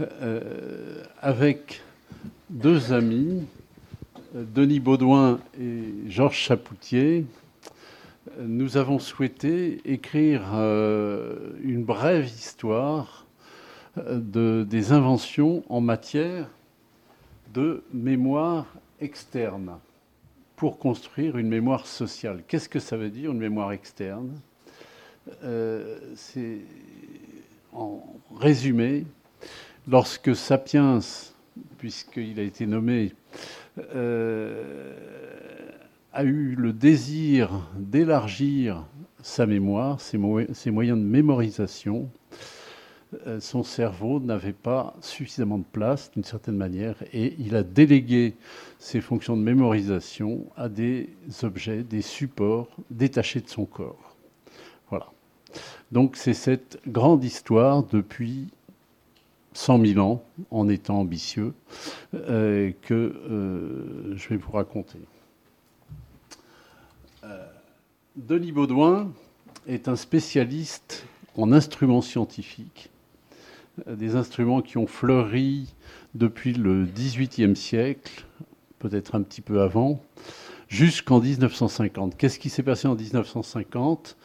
euh, avec deux amis, Denis Baudouin et Georges Chapoutier, nous avons souhaité écrire euh, une brève histoire de, des inventions en matière de mémoire externe pour construire une mémoire sociale. Qu'est-ce que ça veut dire une mémoire externe? Euh, C'est en résumé, lorsque Sapiens, puisqu'il a été nommé, euh, a eu le désir d'élargir sa mémoire, ses, moyens de mémorisation, euh, son cerveau n'avait pas suffisamment de place d'une certaine manière et il a délégué ses fonctions de mémorisation à des objets, des supports détachés de son corps. Voilà. Donc c'est cette grande histoire depuis 100 000 ans, en étant ambitieux, euh, que euh, je vais vous raconter. Denis Baudouin est un spécialiste en instruments scientifiques des instruments qui ont fleuri depuis le XVIIIe siècle, peut-être un petit peu avant, jusqu'en 1950. Qu'est-ce qui s'est passé en 1950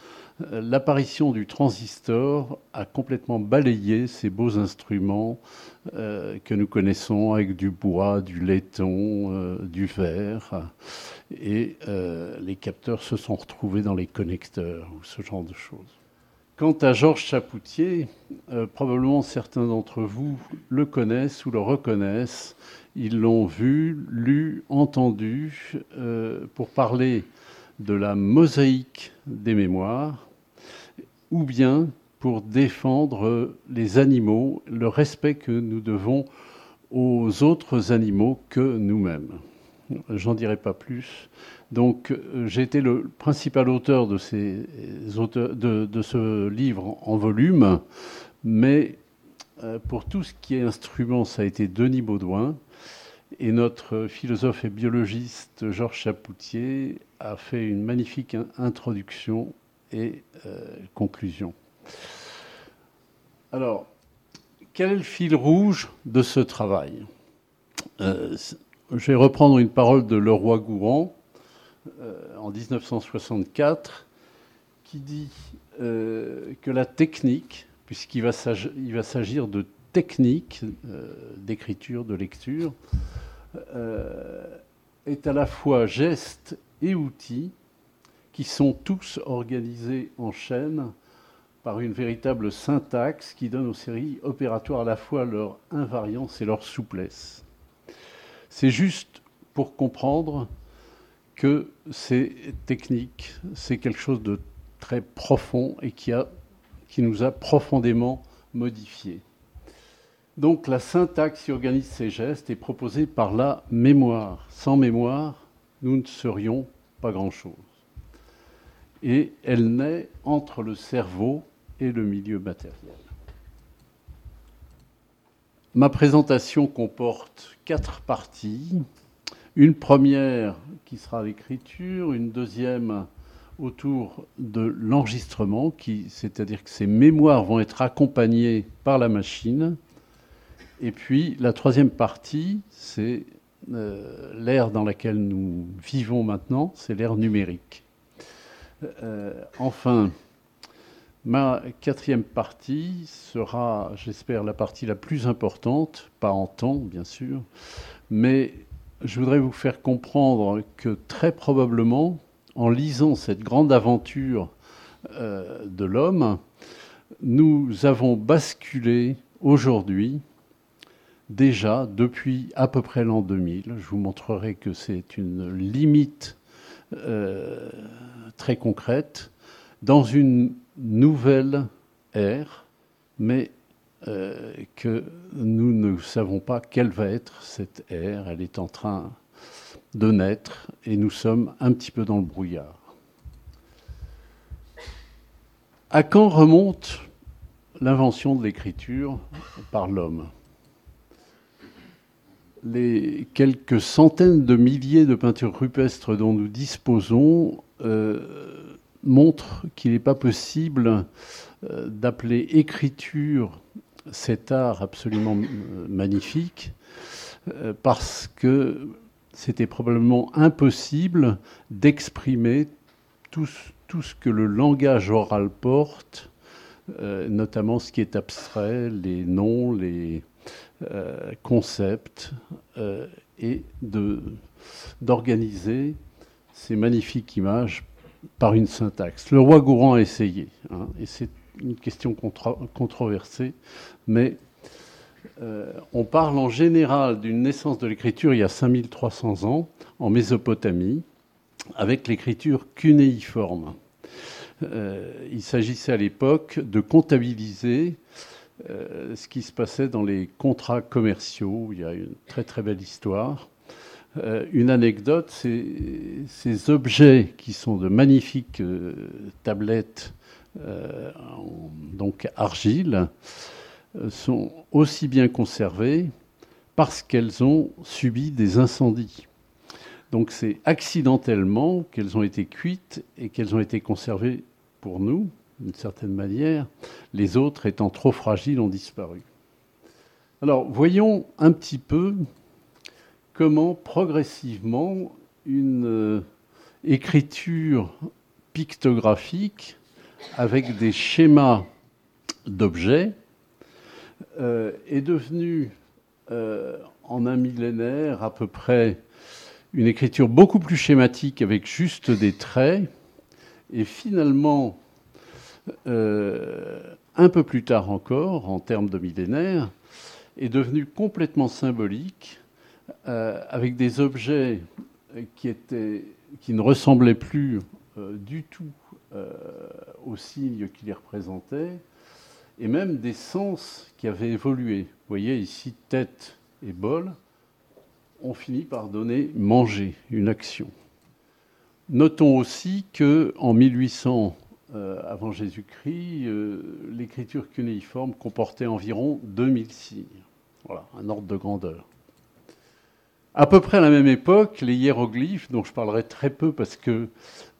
L'apparition du transistor a complètement balayé ces beaux instruments euh, que nous connaissons avec du bois, du laiton, euh, du verre. Et euh, les capteurs se sont retrouvés dans les connecteurs ou ce genre de choses. Quant à Georges Chapoutier, probablement certains d'entre vous le connaissent ou le reconnaissent. Ils l'ont vu, lu, entendu pour parler de la mosaïque des mémoires ou bien pour défendre les animaux, le respect que nous devons aux autres animaux que nous-mêmes. J'en dirai pas plus. Donc euh, j'ai été le principal auteur de, ce livre en volume, mais euh, pour tout ce qui est instrument, ça a été Denis Baudouin. Et notre philosophe et biologiste Georges Chapoutier a fait une magnifique introduction et euh, conclusion. Alors, quel est le fil rouge de ce travail? Je vais reprendre une parole de Leroy Gourand, euh, en 1964 qui dit euh, que la technique, puisqu'il va s'agir de technique euh, d'écriture, de lecture, est à la fois geste et outil qui sont tous organisés en chaîne par une véritable syntaxe qui donne aux séries opératoires à la fois leur invariance et leur souplesse. C'est juste pour comprendre que ces techniques, c'est quelque chose de très profond et qui, a, qui nous a profondément modifiés. Donc la syntaxe qui organise ces gestes est proposée par la mémoire. Sans mémoire, nous ne serions pas grand-chose. Et elle naît entre le cerveau et le milieu matériel. Ma présentation comporte quatre parties. Une première qui sera l'écriture, une deuxième autour de l'enregistrement, c'est-à-dire que ces mémoires vont être accompagnées par la machine. Et puis la troisième partie, c'est euh, l'ère dans laquelle nous vivons maintenant, c'est l'ère numérique. Euh, enfin, ma quatrième partie sera, j'espère, la partie la plus importante, pas en temps bien sûr, mais je voudrais vous faire comprendre que très probablement, en lisant cette grande aventure euh, de l'homme, nous avons basculé aujourd'hui, déjà depuis à peu près l'an 2000, je vous montrerai que c'est une limite euh, très concrète, dans une nouvelle ère, mais euh, que nous ne savons pas quelle va être cette ère. Elle est en train de naître et nous sommes un petit peu dans le brouillard. À quand remonte l'invention de l'écriture par l'homme? Les quelques centaines de milliers de peintures rupestres dont nous disposons euh, montrent qu'il n'est pas possible euh, d'appeler écriture cet art absolument magnifique parce que c'était probablement impossible d'exprimer tout, ce que le langage oral porte, notamment ce qui est abstrait, les noms, les concepts, et d'organiser ces magnifiques images par une syntaxe. Le roi Gourand a essayé, hein, et c'est une question controversée, mais euh, on parle en général d'une naissance de l'écriture il y a 5300 ans, en Mésopotamie, avec l'écriture cunéiforme. Euh, il s'agissait à l'époque de comptabiliser euh, ce qui se passait dans les contrats commerciaux. Il y a une très très belle histoire. Euh, une anecdote, ces objets qui sont de magnifiques euh, tablettes donc argile sont aussi bien conservées parce qu'elles ont subi des incendies. Donc c'est accidentellement qu'elles ont été cuites et qu'elles ont été conservées pour nous, d'une certaine manière, les autres étant trop fragiles ont disparu. Alors voyons un petit peu comment progressivement une euh, écriture pictographique avec des schémas d'objets euh, est devenue euh, en un millénaire à peu près une écriture beaucoup plus schématique avec juste des traits et finalement un peu plus tard encore, en termes de millénaire, est devenu complètement symbolique, euh, avec des objets qui ne ressemblaient plus euh, du tout aux signes qui les représentaient, et même des sens qui avaient évolué. Vous voyez ici tête et bol, on finit par donner manger, une action. Notons aussi que en 1800 euh, avant Jésus-Christ, euh, l'écriture cunéiforme comportait environ 2000 signes. Voilà, un ordre de grandeur. À peu près à la même époque, les hiéroglyphes, dont je parlerai très peu parce que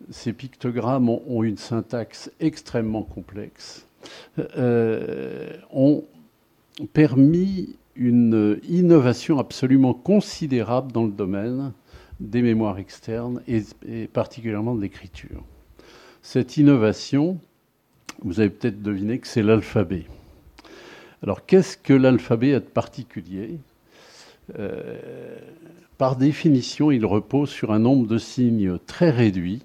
ces pictogrammes ont, une syntaxe extrêmement complexe, euh, ont permis une innovation absolument considérable dans le domaine des mémoires externes et particulièrement de l'écriture. Cette innovation, vous avez peut-être deviné que c'est l'alphabet. Alors qu'est-ce que l'alphabet a de particulier? Euh, Par définition, il repose sur un nombre de signes très réduit,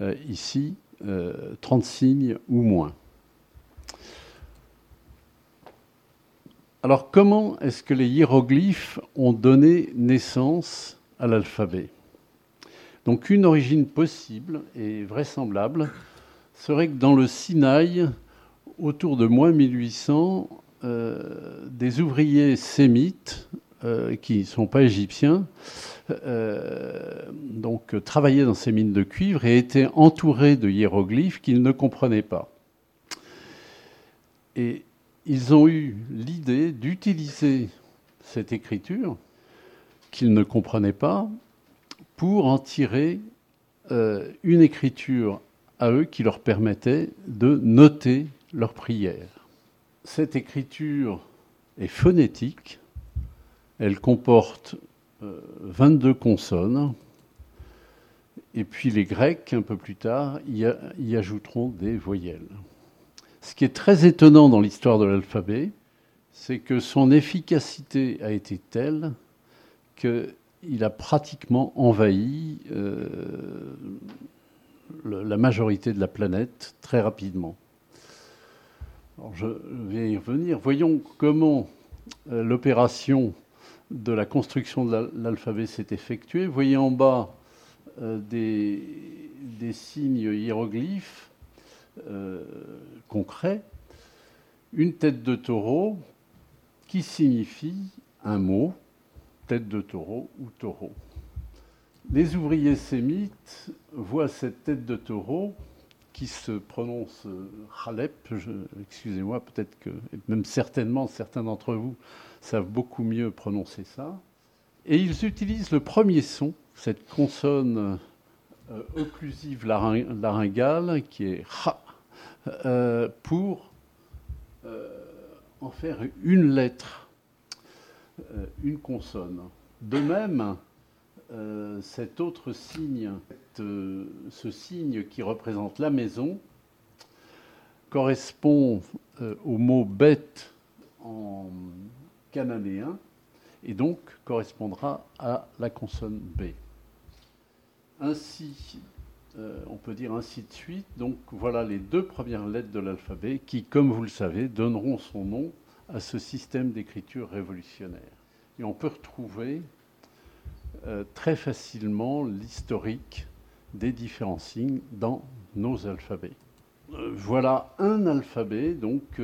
euh, ici 30 euh, signes ou moins. Alors comment est-ce que les hiéroglyphes ont donné naissance à l'alphabet? Donc une origine possible et vraisemblable serait que dans le Sinaï, autour de moins 1800, euh, des ouvriers sémites, euh, qui ne sont pas égyptiens, euh, donc travaillaient dans ces mines de cuivre et étaient entourés de hiéroglyphes qu'ils ne comprenaient pas. Et ils ont eu l'idée d'utiliser cette écriture qu'ils ne comprenaient pas pour en tirer euh, une écriture à eux qui leur permettait de noter leurs prières. Cette écriture est phonétique, elle comporte 22 euh, consonnes, et puis les Grecs, un peu plus tard, y ajouteront des voyelles. Ce qui est très étonnant dans l'histoire de l'alphabet, c'est que son efficacité a été telle que il a pratiquement envahi euh, la majorité de la planète très rapidement. je vais y revenir. Voyons comment euh, l'opération de la construction de l'alphabet s'est effectuée. Voyez en bas euh, des, signes hiéroglyphes concrets. Une tête de taureau qui signifie un mot tête de taureau ou taureau. Les ouvriers sémites voient cette tête de taureau qui se prononce Khalep, excusez-moi, peut-être que, même certainement, certains d'entre vous savent beaucoup mieux prononcer ça. Et ils utilisent le premier son, cette consonne euh, occlusive laryngale, qui est Ha, euh, pour euh, en faire une lettre, euh, une consonne. De même, euh, cet autre signe, ce signe qui représente la maison, correspond au mot bête en cananéen et donc correspondra à la consonne B. Ainsi, euh, on peut dire ainsi de suite. Donc voilà les deux premières lettres de l'alphabet qui, comme vous le savez, donneront son nom à ce système d'écriture révolutionnaire. Et on peut retrouver euh, très facilement l'historique des différents signes dans nos alphabets. Euh, voilà un alphabet, donc,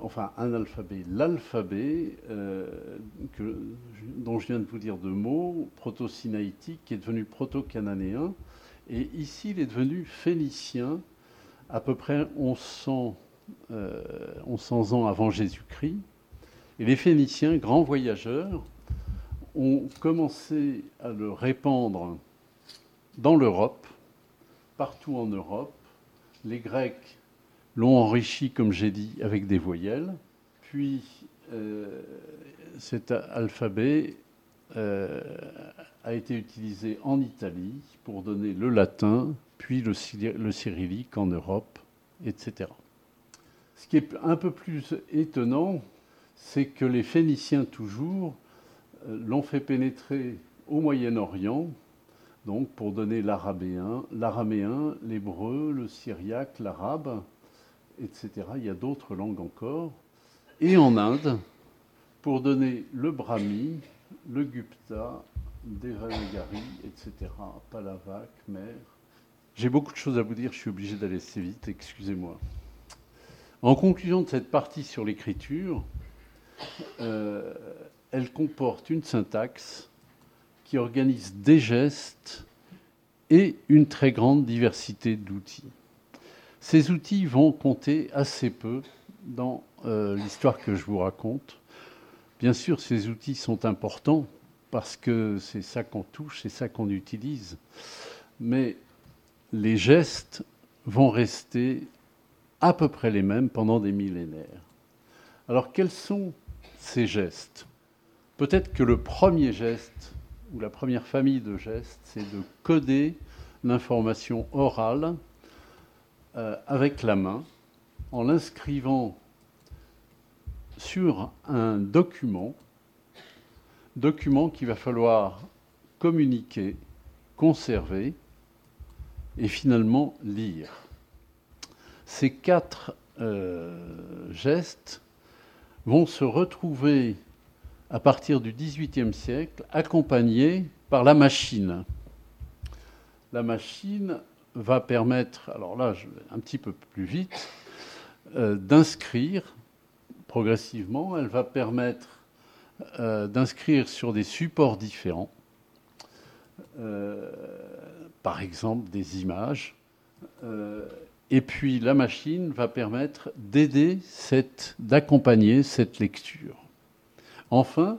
enfin un alphabet, l'alphabet dont je viens de vous dire deux mots, proto-sinaïtique, qui est devenu proto-cananéen, et ici, il est devenu phénicien à peu près 1100, euh, ans avant Jésus-Christ. Et les Phéniciens, grands voyageurs, ont commencé à le répandre dans l'Europe, partout en Europe. Les Grecs l'ont enrichi, comme j'ai dit, avec des voyelles. Puis euh, cet alphabet euh, a été utilisé en Italie pour donner le latin, puis le, cyrillique en Europe, etc. Ce qui est un peu plus étonnant, c'est que les Phéniciens toujours euh, l'ont fait pénétrer au Moyen-Orient, donc pour donner l'araméen, l'hébreu, le syriaque, l'arabe, etc. Il y a d'autres langues encore. Et en Inde, pour donner le brahmi, le Gupta, Devanagari, etc., Palavac, Mer. J'ai beaucoup de choses à vous dire, je suis obligé d'aller assez vite, excusez-moi. En conclusion de cette partie sur l'écriture, euh, elle comporte une syntaxe qui organise des gestes et une très grande diversité d'outils. Ces outils vont compter assez peu dans euh, l'histoire que je vous raconte. Bien sûr, ces outils sont importants parce que c'est ça qu'on touche, c'est ça qu'on utilise. Mais les gestes vont rester à peu près les mêmes pendant des millénaires. Alors quels sont ces gestes? Peut-être que le premier geste, ou la première famille de gestes, c'est de coder l'information orale euh, avec la main en l'inscrivant sur un document, document qu'il va falloir communiquer, conserver et finalement lire. Ces quatre euh, gestes vont se retrouver à partir du XVIIIe siècle accompagnés par la machine. La machine va permettre, alors là, je vais un petit peu plus vite, euh, d'inscrire progressivement, elle va permettre euh, d'inscrire sur des supports différents, par exemple des images. Euh, et puis la machine va permettre d'aider, d'accompagner cette lecture. Enfin,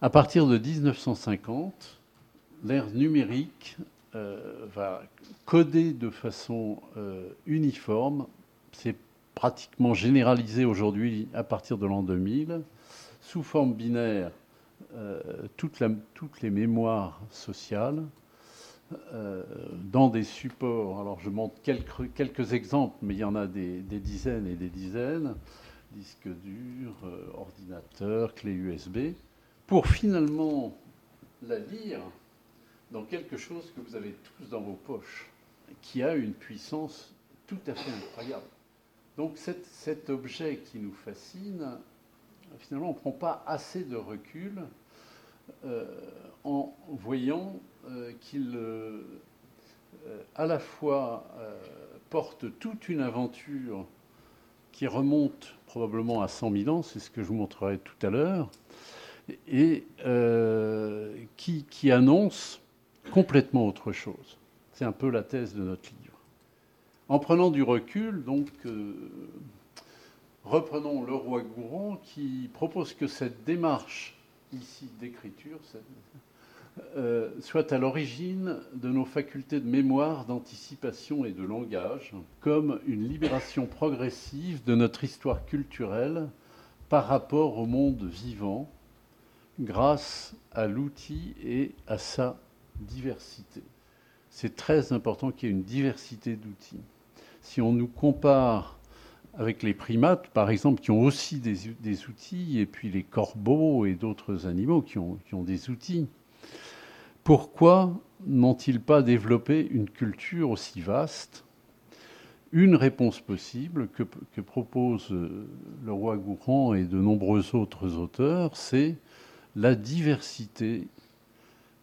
à partir de 1950, l'ère numérique va coder de façon uniforme ces pratiquement généralisé aujourd'hui à partir de l'an 2000, sous forme binaire, euh, toutes les mémoires sociales, euh, dans des supports. Alors je montre quelques, quelques, exemples, mais il y en a des, dizaines et des dizaines disques durs, euh, ordinateurs, clés USB, pour finalement la lire dans quelque chose que vous avez tous dans vos poches, qui a une puissance tout à fait incroyable. Donc cet, objet qui nous fascine, finalement, on ne prend pas assez de recul en voyant euh, qu'il euh, à la fois porte toute une aventure qui remonte probablement à 100 000 ans, c'est ce que je vous montrerai tout à l'heure, et qui, annonce complètement autre chose. C'est un peu la thèse de notre livre. En prenant du recul, donc, euh, reprenons le roi Gouron qui propose que cette démarche ici d'écriture euh, soit à l'origine de nos facultés de mémoire, d'anticipation et de langage, comme une libération progressive de notre histoire culturelle par rapport au monde vivant grâce à l'outil et à sa diversité. C'est très important qu'il y ait une diversité d'outils. Si on nous compare avec les primates, par exemple, qui ont aussi des, outils, et puis les corbeaux et d'autres animaux qui ont, des outils, pourquoi n'ont-ils pas développé une culture aussi vaste? Une réponse possible que, que, propose le roi Gourand et de nombreux autres auteurs, c'est la diversité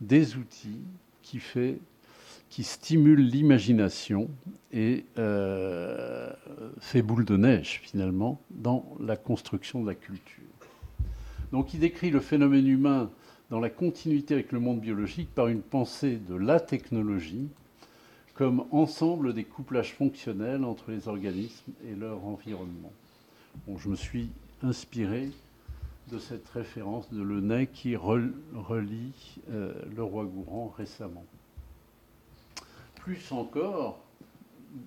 des outils qui fait qui stimule l'imagination et euh, fait boule de neige finalement dans la construction de la culture. Donc il décrit le phénomène humain dans la continuité avec le monde biologique par une pensée de la technologie comme ensemble des couplages fonctionnels entre les organismes et leur environnement. Bon, je me suis inspiré de cette référence de Lenay qui relie euh, le roi Gourand récemment plus encore,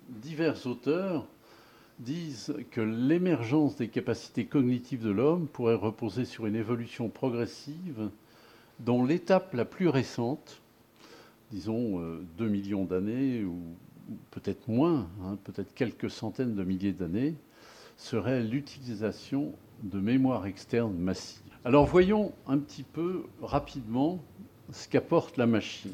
divers auteurs disent que l'émergence des capacités cognitives de l'homme pourrait reposer sur une évolution progressive dont l'étape la plus récente, disons 2 euh, millions d'années ou peut-être moins, hein, peut-être quelques centaines de milliers d'années, serait l'utilisation de mémoire externe massive. Alors voyons un petit peu rapidement ce qu'apporte la machine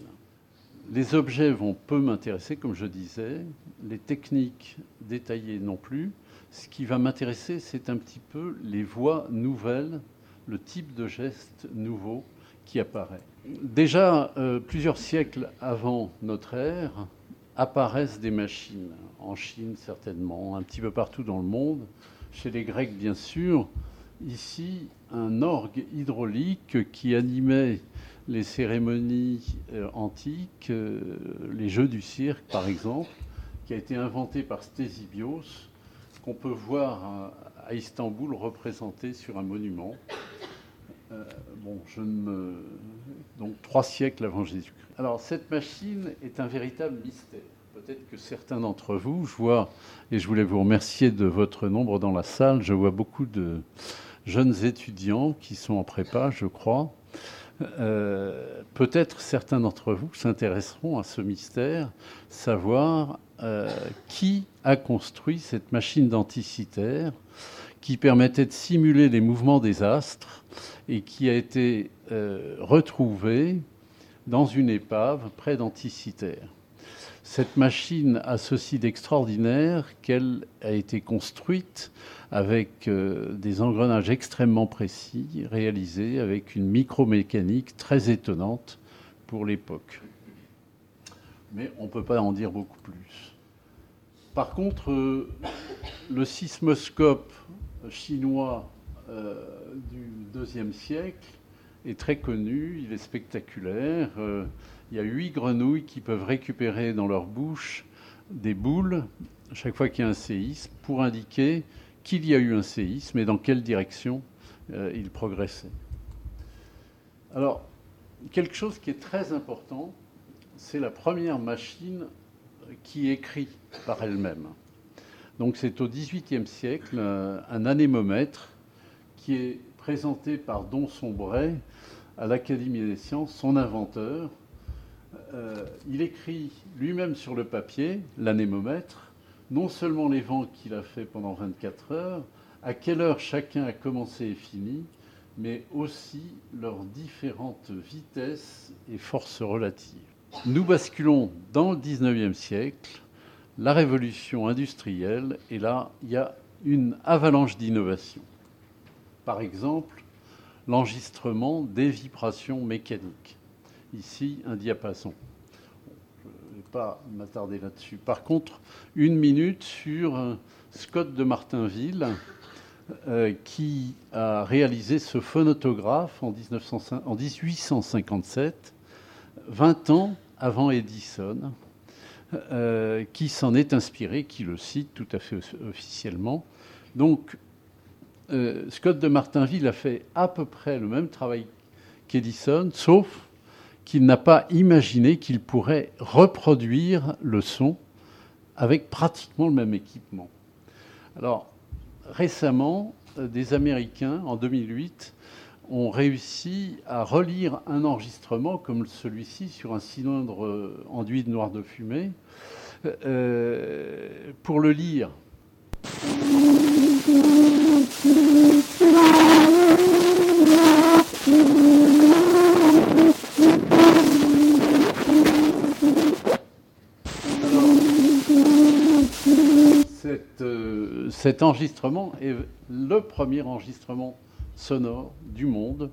les objets vont peu m'intéresser, comme je disais, les techniques détaillées non plus. Ce qui va m'intéresser, c'est un petit peu les voies nouvelles, le type de geste nouveau qui apparaît. Déjà, euh, plusieurs siècles avant notre ère, apparaissent des machines, en Chine certainement, un petit peu partout dans le monde, chez les Grecs bien sûr. Ici, un orgue hydraulique qui animait les cérémonies euh, antiques, euh, les jeux du cirque par exemple, qui a été inventé par Stésibios, qu'on peut voir à, Istanbul représenté sur un monument. Euh, bon, je me... Donc trois siècles avant Jésus-Christ. Alors cette machine est un véritable mystère. Peut-être que certains d'entre vous, je vois, et je voulais vous remercier de votre nombre dans la salle, je vois beaucoup de jeunes étudiants qui sont en prépa, je crois, euh, peut-être certains d'entre vous s'intéresseront à ce mystère, savoir euh, qui a construit cette machine denticitaire qui permettait de simuler les mouvements des astres et qui a été euh, retrouvée dans une épave près d'Anticitaire. Cette machine a ceci d'extraordinaire qu'elle a été construite avec euh, des engrenages extrêmement précis, réalisés avec une micromécanique très étonnante pour l'époque. Mais on ne peut pas en dire beaucoup plus. Par contre, euh, le sismoscope chinois euh, du deuxième siècle est très connu, il est spectaculaire. Il y a huit grenouilles qui peuvent récupérer dans leur bouche des boules chaque fois qu'il y a un séisme pour indiquer qu'il y a eu un séisme et dans quelle direction euh, il progressait. Alors, quelque chose qui est très important, c'est la première machine qui écrit par elle-même. Donc c'est au XVIIIe siècle euh, un anémomètre qui est présenté par Don Sombray à l'Académie des sciences, son inventeur. Euh, il écrit lui-même sur le papier l'anémomètre non seulement les vents qu'il a fait pendant 24 heures, à quelle heure chacun a commencé et fini, mais aussi leurs différentes vitesses et forces relatives. Nous basculons dans le 19e siècle, la révolution industrielle, et là, il y a une avalanche d'innovations. Par exemple, l'enregistrement des vibrations mécaniques. Ici, un diapason pas m'attarder là-dessus. Par contre, une minute sur euh, Scott de Martinville, euh, qui a réalisé ce phonotographe en, 1857, 20 ans avant Edison, euh, qui s'en est inspiré, qui le cite tout à fait officiellement. Donc, Scott de Martinville a fait à peu près le même travail qu'Edison, sauf qu'il n'a pas imaginé qu'il pourrait reproduire le son avec pratiquement le même équipement. Alors, récemment, des Américains, en 2008, ont réussi à relire un enregistrement comme celui-ci sur un cylindre enduit de noir de fumée pour le lire. Cet enregistrement est le premier enregistrement sonore du monde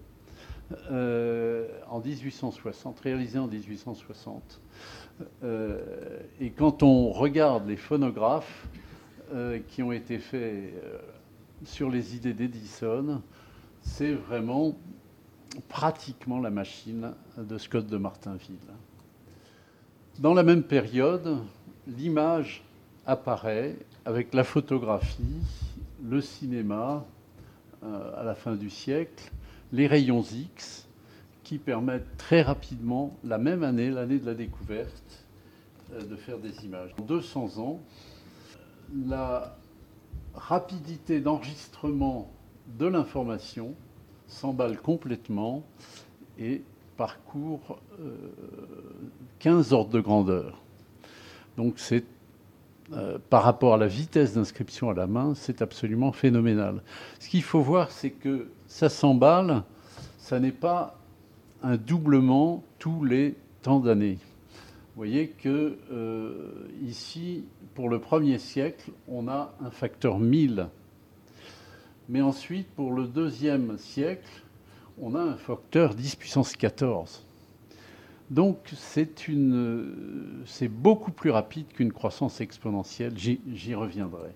euh, en 1860, réalisé en 1860. Euh, et quand on regarde les phonographes euh, qui ont été faits sur les idées d'Edison, c'est vraiment pratiquement la machine de Scott de Martinville. Dans la même période, l'image apparaît avec la photographie, le cinéma euh, à la fin du siècle, les rayons X qui permettent très rapidement, la même année, l'année de la découverte, euh, de faire des images. En 200 ans, la rapidité d'enregistrement de l'information s'emballe complètement et parcourt 15 euh, ordres de grandeur. Donc c'est euh, par rapport à la vitesse d'inscription à la main, c'est absolument phénoménal. Ce qu'il faut voir, c'est que ça s'emballe, ça n'est pas un doublement tous les temps d'années. Vous voyez que euh, ici, pour le premier siècle, on a un facteur 1000. Mais ensuite, pour le deuxième siècle, on a un facteur 10 puissance 14. Donc c'est beaucoup plus rapide qu'une croissance exponentielle. J'y reviendrai.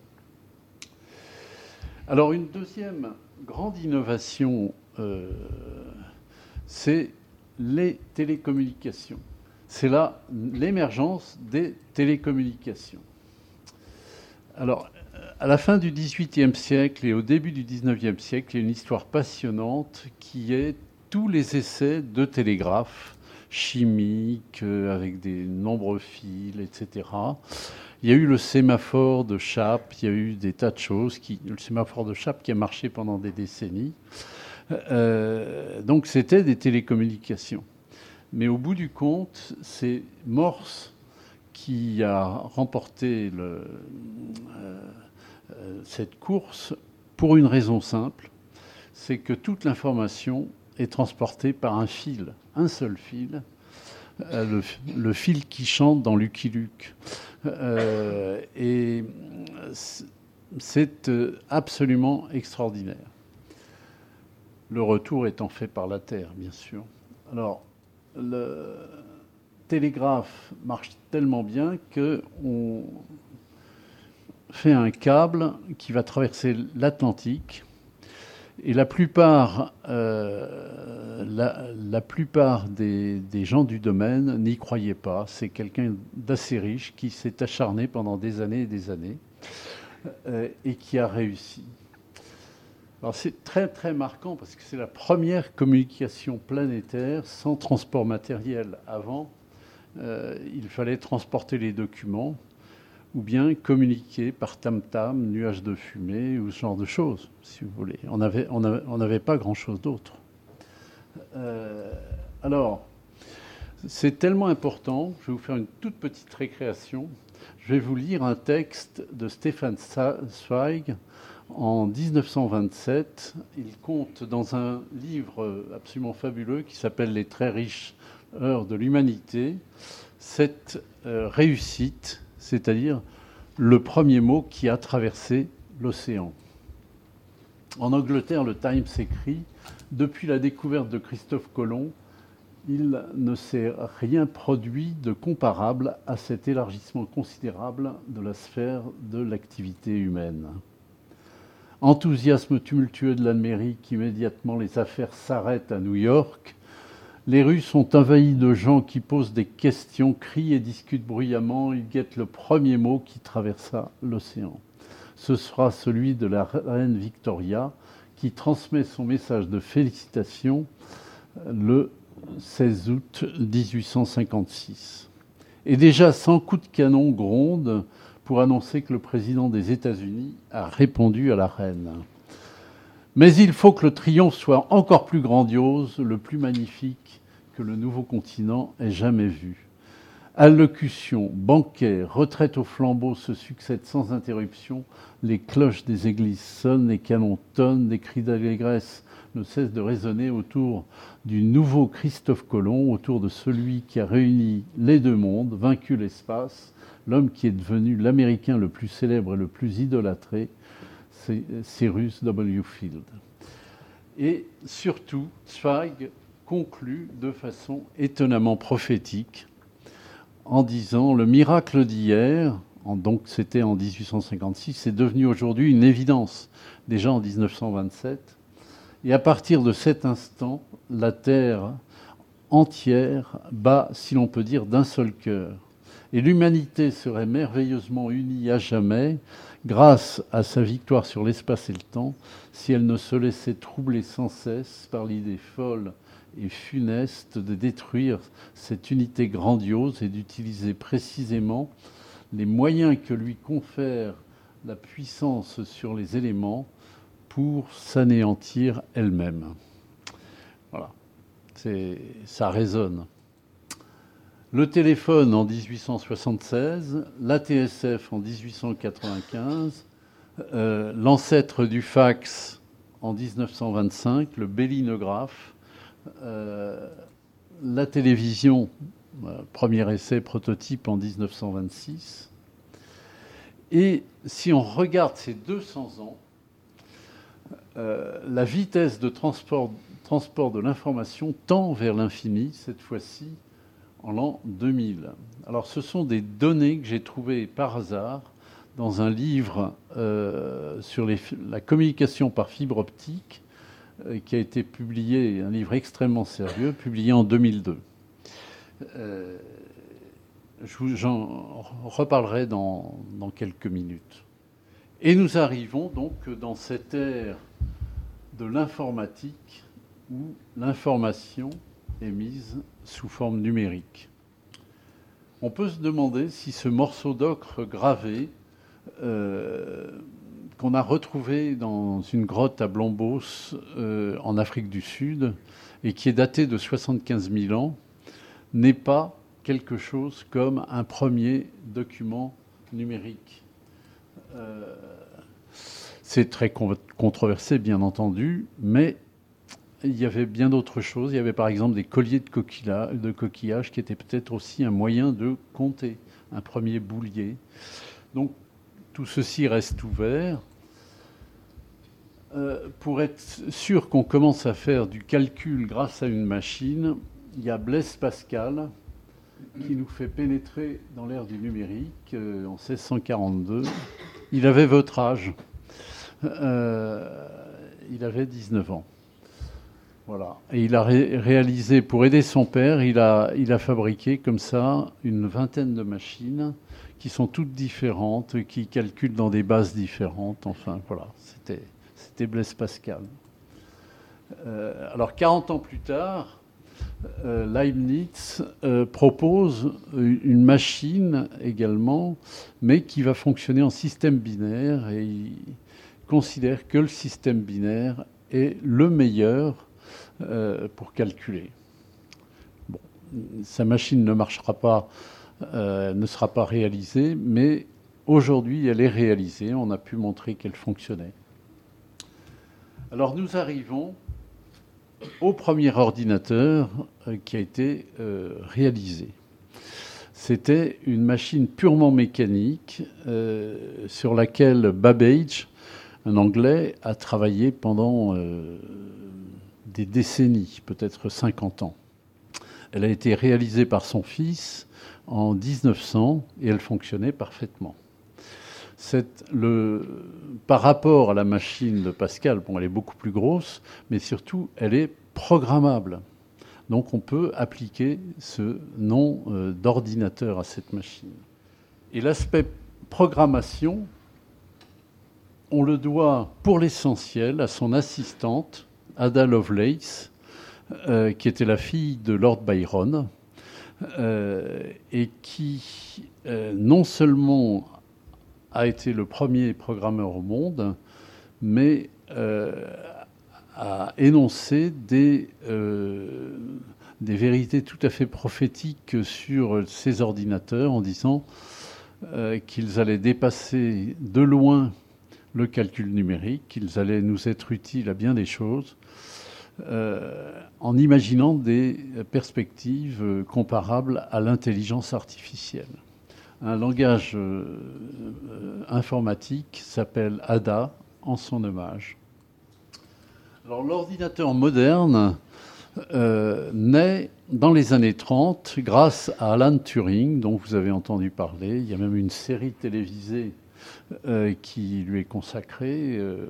Alors une deuxième grande innovation, euh, c'est les télécommunications. C'est là l'émergence des télécommunications. Alors, à la fin du XVIIIe siècle et au début du XIXe siècle, il y a une histoire passionnante qui est tous les essais de télégraphe chimiques, euh, avec des nombreux fils, etc. Il y a eu le sémaphore de Chappe, il y a eu des tas de choses. Le sémaphore de Chappe qui a marché pendant des décennies. Euh, donc c'était des télécommunications. Mais au bout du compte, c'est Morse qui a remporté euh, cette course pour une raison simple, c'est que toute l'information est transportée par un fil un seul fil, euh, le, fil qui chante dans Lucky Luke. Euh, et c'est euh, absolument extraordinaire. Le retour étant fait par la Terre, bien sûr. Alors, le télégraphe marche tellement bien qu'on fait un câble qui va traverser l'Atlantique et la plupart, euh, la, plupart des, gens du domaine n'y croyaient pas. C'est quelqu'un d'assez riche qui s'est acharné pendant des années et des années euh, et qui a réussi. Alors c'est très très marquant parce que c'est la première communication planétaire sans transport matériel. Avant, euh, il fallait transporter les documents ou bien communiquer par tam-tam, nuage de fumée ou ce genre de choses, si vous voulez. On n'avait pas grand-chose d'autre. Euh, alors, c'est tellement important, je vais vous faire une toute petite récréation. Je vais vous lire un texte de Stéphane Zweig en 1927. Il compte dans un livre absolument fabuleux qui s'appelle Les très riches heures de l'humanité cette euh, réussite c'est-à-dire le premier mot qui a traversé l'océan. En Angleterre, le Times écrit Depuis la découverte de Christophe Colomb, il ne s'est rien produit de comparable à cet élargissement considérable de la sphère de l'activité humaine. Enthousiasme tumultueux de l'Amérique, immédiatement les affaires s'arrêtent à New York les rues sont envahies de gens qui posent des questions, crient et discutent bruyamment. Ils guettent le premier mot qui traversa l'océan. Ce sera celui de la reine Victoria qui transmet son message de félicitations le 16 août 1856. Et déjà 100 coups de canon grondent pour annoncer que le président des États-Unis a répondu à la reine. Mais il faut que le triomphe soit encore plus grandiose, le plus magnifique que le nouveau continent ait jamais vu. Allocutions, banquets, retraite au flambeau se succèdent sans interruption. Les cloches des églises sonnent, les canons tonnent, les cris d'allégresse ne cessent de résonner autour du nouveau Christophe Colomb, autour de celui qui a réuni les deux mondes, vaincu l'espace, l'homme qui est devenu l'Américain le plus célèbre et le plus idolâtré, Cyrus W. Field. Et surtout, Zweig conclut de façon étonnamment prophétique en disant le miracle d'hier, donc c'était en 1856, c'est devenu aujourd'hui une évidence, déjà en 1927. Et à partir de cet instant, la Terre entière bat, si l'on peut dire, d'un seul cœur. Et l'humanité serait merveilleusement unie à jamais grâce à sa victoire sur l'espace et le temps si elle ne se laissait troubler sans cesse par l'idée folle et funeste de détruire cette unité grandiose et d'utiliser précisément les moyens que lui confère la puissance sur les éléments pour s'anéantir elle-même. Voilà, ça résonne. Le téléphone en 1876, l'ATSF en 1895, euh, l'ancêtre du fax en 1925, le bélinographe, euh, la télévision, euh, premier essai prototype en 1926. Et si on regarde ces 200 ans, la vitesse de transport de l'information tend vers l'infini, cette fois-ci en l'an 2000. Alors ce sont des données que j'ai trouvées par hasard dans un livre sur la communication par fibre optique euh, qui a été publié, un livre extrêmement sérieux, publié en 2002. Euh, j'en reparlerai dans, quelques minutes. Et nous arrivons donc dans cette ère de l'informatique où l'information est mise sous forme numérique. On peut se demander si ce morceau d'ocre gravé euh, qu'on a retrouvé dans une grotte à Blombos, euh, en Afrique du Sud, et qui est daté de 75 000 ans, n'est pas quelque chose comme un premier document numérique. Euh, c'est très controversé, bien entendu, mais il y avait bien d'autres choses. Il y avait par exemple des colliers de, coquillages qui étaient peut-être aussi un moyen de compter, un premier boulier. Donc tout ceci reste ouvert. Euh, pour être sûr qu'on commence à faire du calcul grâce à une machine, il y a Blaise Pascal qui nous fait pénétrer dans l'ère du numérique euh, en 1642. Il avait votre âge. Euh, il avait 19 ans. Voilà. Et il a réalisé, pour aider son père, il a, il a fabriqué comme ça une vingtaine de machines qui sont toutes différentes, qui calculent dans des bases différentes. Enfin, voilà, c'était Blaise Pascal. Euh, alors 40 ans plus tard, euh, Leibniz euh, propose une machine également, mais qui va fonctionner en système binaire et il considère que le système binaire est le meilleur pour calculer. Bon, sa machine ne marchera pas, ne sera pas réalisée, mais aujourd'hui elle est réalisée. On a pu montrer qu'elle fonctionnait. Alors nous arrivons au premier ordinateur euh, qui a été euh, réalisé. C'était une machine purement mécanique euh, sur laquelle Babbage, un Anglais, a travaillé pendant des décennies, peut-être 50 ans. Elle a été réalisée par son fils en 1900 et elle fonctionnait parfaitement par rapport à la machine de Pascal, bon, elle est beaucoup plus grosse, mais surtout, elle est programmable. Donc on peut appliquer ce nom euh, d'ordinateur à cette machine. Et l'aspect programmation, on le doit pour l'essentiel à son assistante, Ada Lovelace, euh, qui était la fille de Lord Byron, euh, et qui non seulement a été le premier programmeur au monde, mais euh, a énoncé des, des vérités tout à fait prophétiques sur ces ordinateurs en disant qu'ils allaient dépasser de loin le calcul numérique, qu'ils allaient nous être utiles à bien des choses, euh, en imaginant des perspectives comparables à l'intelligence artificielle. Un langage euh, informatique s'appelle ADA en son hommage. Alors l'ordinateur moderne euh, naît dans les années 30 grâce à Alan Turing, dont vous avez entendu parler. Il y a même une série télévisée euh, qui lui est consacré. Euh,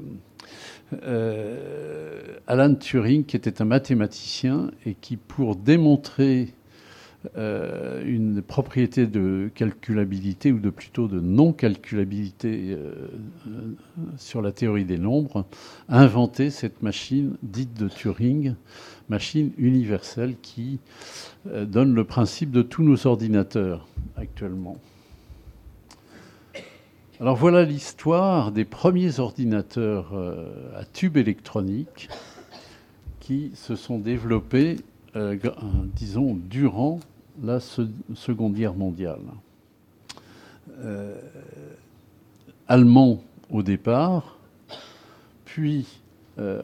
euh, Alan Turing, qui était un mathématicien et qui, pour démontrer une propriété de calculabilité ou de plutôt de non-calculabilité sur la théorie des nombres, a inventé cette machine dite de Turing, machine universelle qui donne le principe de tous nos ordinateurs actuellement. Alors voilà l'histoire des premiers ordinateurs euh, à tube électronique qui se sont développés, euh, disons, durant la Seconde Guerre mondiale. Euh, allemand au départ, puis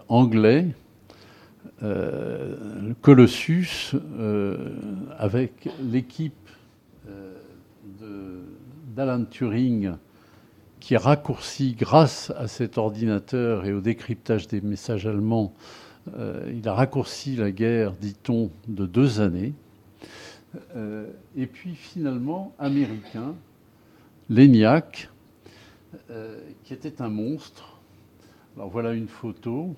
anglais, Colossus, avec l'équipe d'Alan Turing qui raccourci grâce à cet ordinateur et au décryptage des messages allemands. Euh, il a raccourci la guerre, dit-on, de deux années. Euh, et puis finalement, américain, l'ENIAC, euh, qui était un monstre. Alors voilà une photo.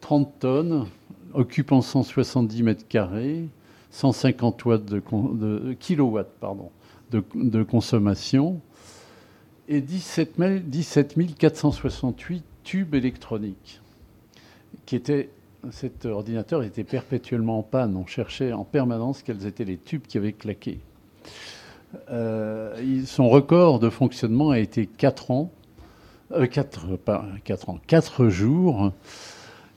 30 tonnes, occupant 170 mètres carrés, 150 watts de, kilowatts pardon, de consommation et 17, 468 tubes électroniques. Qui étaient, cet ordinateur était perpétuellement en panne. On cherchait en permanence quels étaient les tubes qui avaient claqué. Euh, son record de fonctionnement a été 4 ans, 4, euh, pas 4 ans, 4 jours,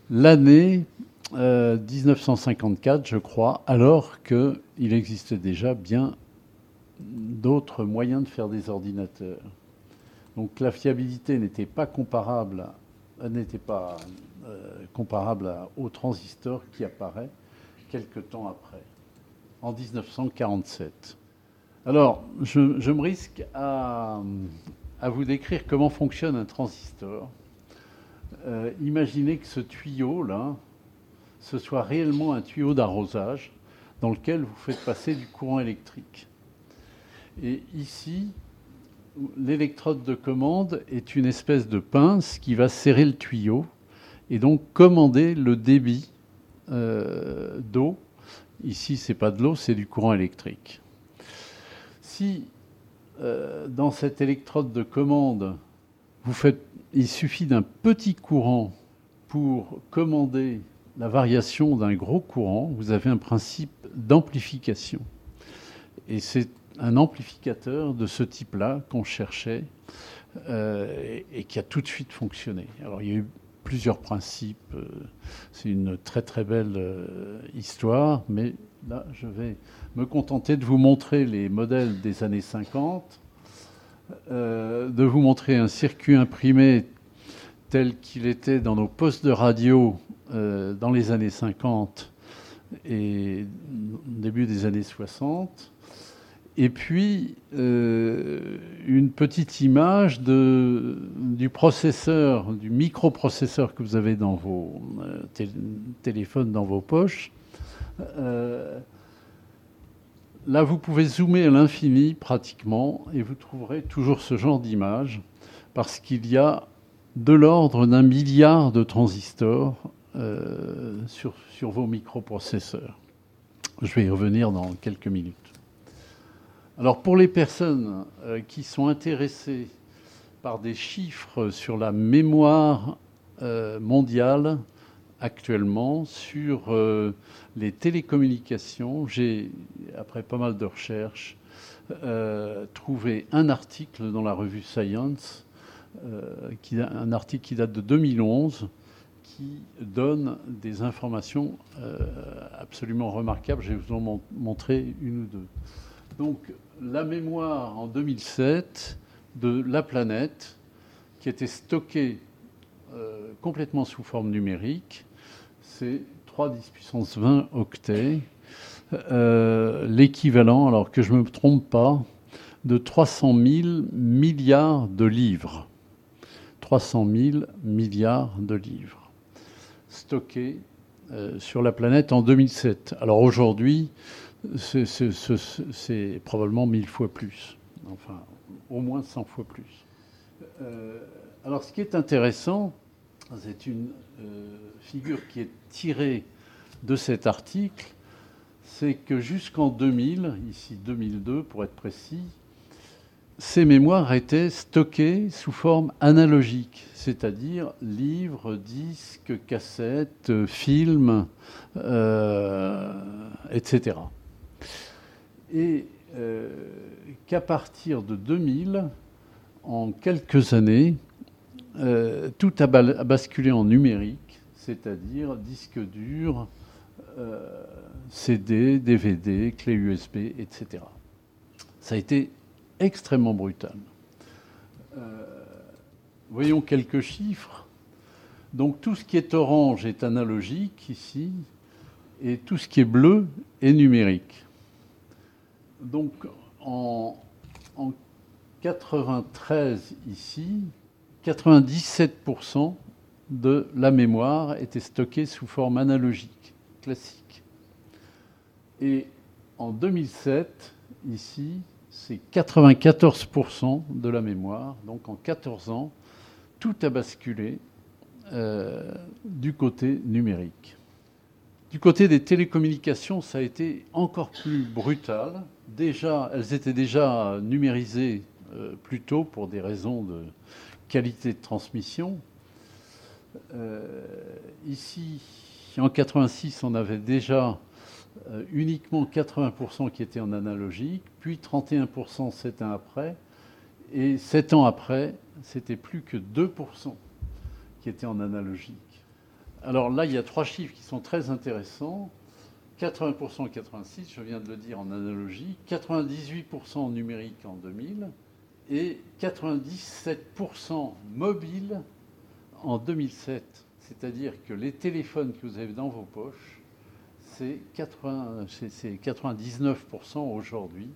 l'année 1954, euh, je crois, alors qu'il existait déjà bien d'autres moyens de faire des ordinateurs. Donc la fiabilité n'était pas comparable, n'était pas euh, comparable au transistor qui apparaît quelques temps après, en 1947. Alors, je, me risque à, vous décrire comment fonctionne un transistor. Euh, imaginez que ce tuyau-là, ce soit réellement un tuyau d'arrosage dans lequel vous faites passer du courant électrique. Et ici, l'électrode de commande est une espèce de pince qui va serrer le tuyau et donc commander le débit euh, d'eau. Ici, ce n'est pas de l'eau, c'est du courant électrique. Si euh, dans cette électrode de commande, vous faites, il suffit d'un petit courant pour commander la variation d'un gros courant, vous avez un principe d'amplification. Et c'est un amplificateur de ce type-là qu'on cherchait euh, et, qui a tout de suite fonctionné. Alors il y a eu plusieurs principes, euh, c'est une très très belle euh, histoire, mais là je vais me contenter de vous montrer les modèles des années 50, de vous montrer un circuit imprimé tel qu'il était dans nos postes de radio dans les années 50 et début des années 60 et puis euh, une petite image du processeur, du microprocesseur que vous avez dans vos euh, téléphones, dans vos poches. Euh, là, vous pouvez zoomer à l'infini pratiquement et vous trouverez toujours ce genre d'image parce qu'il y a de l'ordre d'un milliard de transistors sur vos microprocesseurs. Je vais y revenir dans quelques minutes. Alors pour les personnes euh, qui sont intéressées par des chiffres sur la mémoire euh, mondiale actuellement, sur euh, les télécommunications, j'ai, après pas mal de recherches, trouvé un article dans la revue Science, un article qui date de 2011, qui donne des informations absolument remarquables. Je vais vous en montrer une ou deux. Donc, la mémoire en 2007 de la planète, qui était stockée complètement sous forme numérique, c'est 3 10 puissance 20 octets. L'équivalent, alors que je ne me trompe pas, de 300 000 milliards de livres. 300 000 milliards de livres stockés euh, sur la planète en 2007. Alors aujourd'hui, c'est probablement mille fois plus, enfin au moins 100 fois plus. Euh, alors ce qui est intéressant, c'est une euh, figure qui est tirée de cet article, c'est que jusqu'en 2000, ici 2002 pour être précis, ces mémoires étaient stockées sous forme analogique, c'est-à-dire livres, disques, cassettes, films, euh, etc. Et euh, qu'à partir de 2000, en quelques années, euh, tout a basculé en numérique, c'est-à-dire disques durs, CD, DVD, clés USB, etc. Ça a été extrêmement brutal. Euh, voyons quelques chiffres. Donc tout ce qui est orange est analogique ici, et tout ce qui est bleu est numérique. Donc en, en 93 ici, 97% de la mémoire était stockée sous forme analogique, classique. Et en 2007, ici, c'est 94% de la mémoire. Donc en 14 ans, tout a basculé euh, du côté numérique. Du côté des télécommunications, ça a été encore plus brutal. Déjà, elles étaient déjà numérisées euh, plus tôt pour des raisons de qualité de transmission. Euh, ici, en 86, on avait déjà euh, uniquement 80% qui étaient en analogique, puis 31% 7 ans après, et 7 ans après, c'était plus que 2% qui étaient en analogique. Alors là, il y a trois chiffres qui sont très intéressants. 80% en 86, je viens de le dire en analogique, 98% en numérique en 2000 et 97% mobile en 2007. C'est-à-dire que les téléphones que vous avez dans vos poches c'est 99% aujourd'hui